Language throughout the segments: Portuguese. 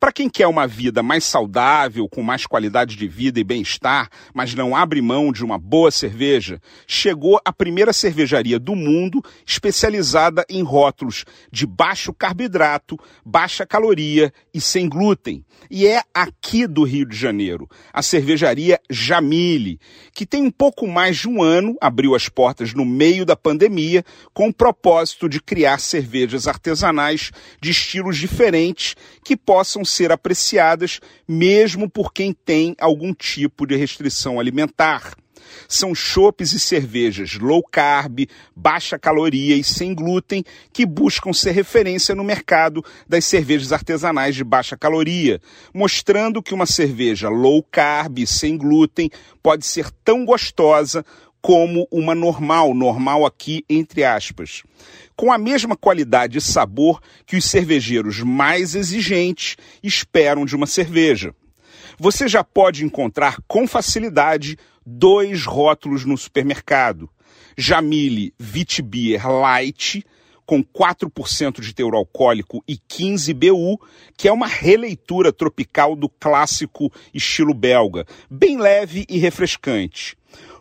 Para quem quer uma vida mais saudável, com mais qualidade de vida e bem-estar, mas não abre mão de uma boa cerveja, chegou a primeira cervejaria do mundo especializada em rótulos de baixo carboidrato, baixa caloria e sem glúten. E é aqui do Rio de Janeiro, a cervejaria Jamile, que tem um pouco mais de um ano, abriu as portas no meio da pandemia, com o propósito de criar cervejas artesanais de estilos diferentes que possam ser apreciadas mesmo por quem tem algum tipo de restrição alimentar. São chopes e cervejas low carb, baixa caloria e sem glúten que buscam ser referência no mercado das cervejas artesanais de baixa caloria, mostrando que uma cerveja low carb e sem glúten pode ser tão gostosa como uma normal, normal aqui entre aspas, com a mesma qualidade e sabor que os cervejeiros mais exigentes esperam de uma cerveja. Você já pode encontrar com facilidade dois rótulos no supermercado. Jamile Vitbier Light, com 4% de teor alcoólico e 15 BU, que é uma releitura tropical do clássico estilo belga, bem leve e refrescante.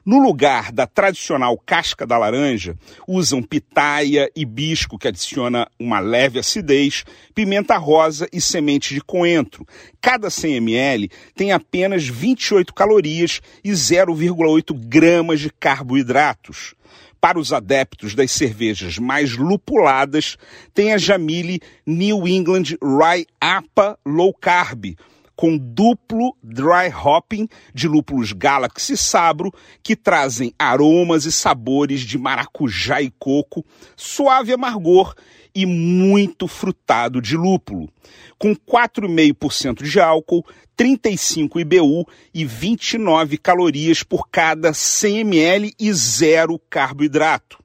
No lugar da tradicional casca da laranja, usam pitaia, hibisco, que adiciona uma leve acidez, pimenta rosa e semente de coentro. Cada 100 ml tem apenas 28 calorias e 0,8 gramas de carboidratos. Para os adeptos das cervejas mais lupuladas, tem a Jamile New England Rye APA Low Carb, com duplo dry hopping de lúpulos Galaxy Sabro, que trazem aromas e sabores de maracujá e coco, suave amargor e muito frutado de lúpulo. Com 4,5% de álcool, 35 IBU e 29 calorias por cada 100 ml e zero carboidrato.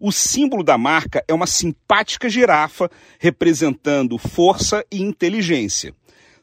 O símbolo da marca é uma simpática girafa representando força e inteligência.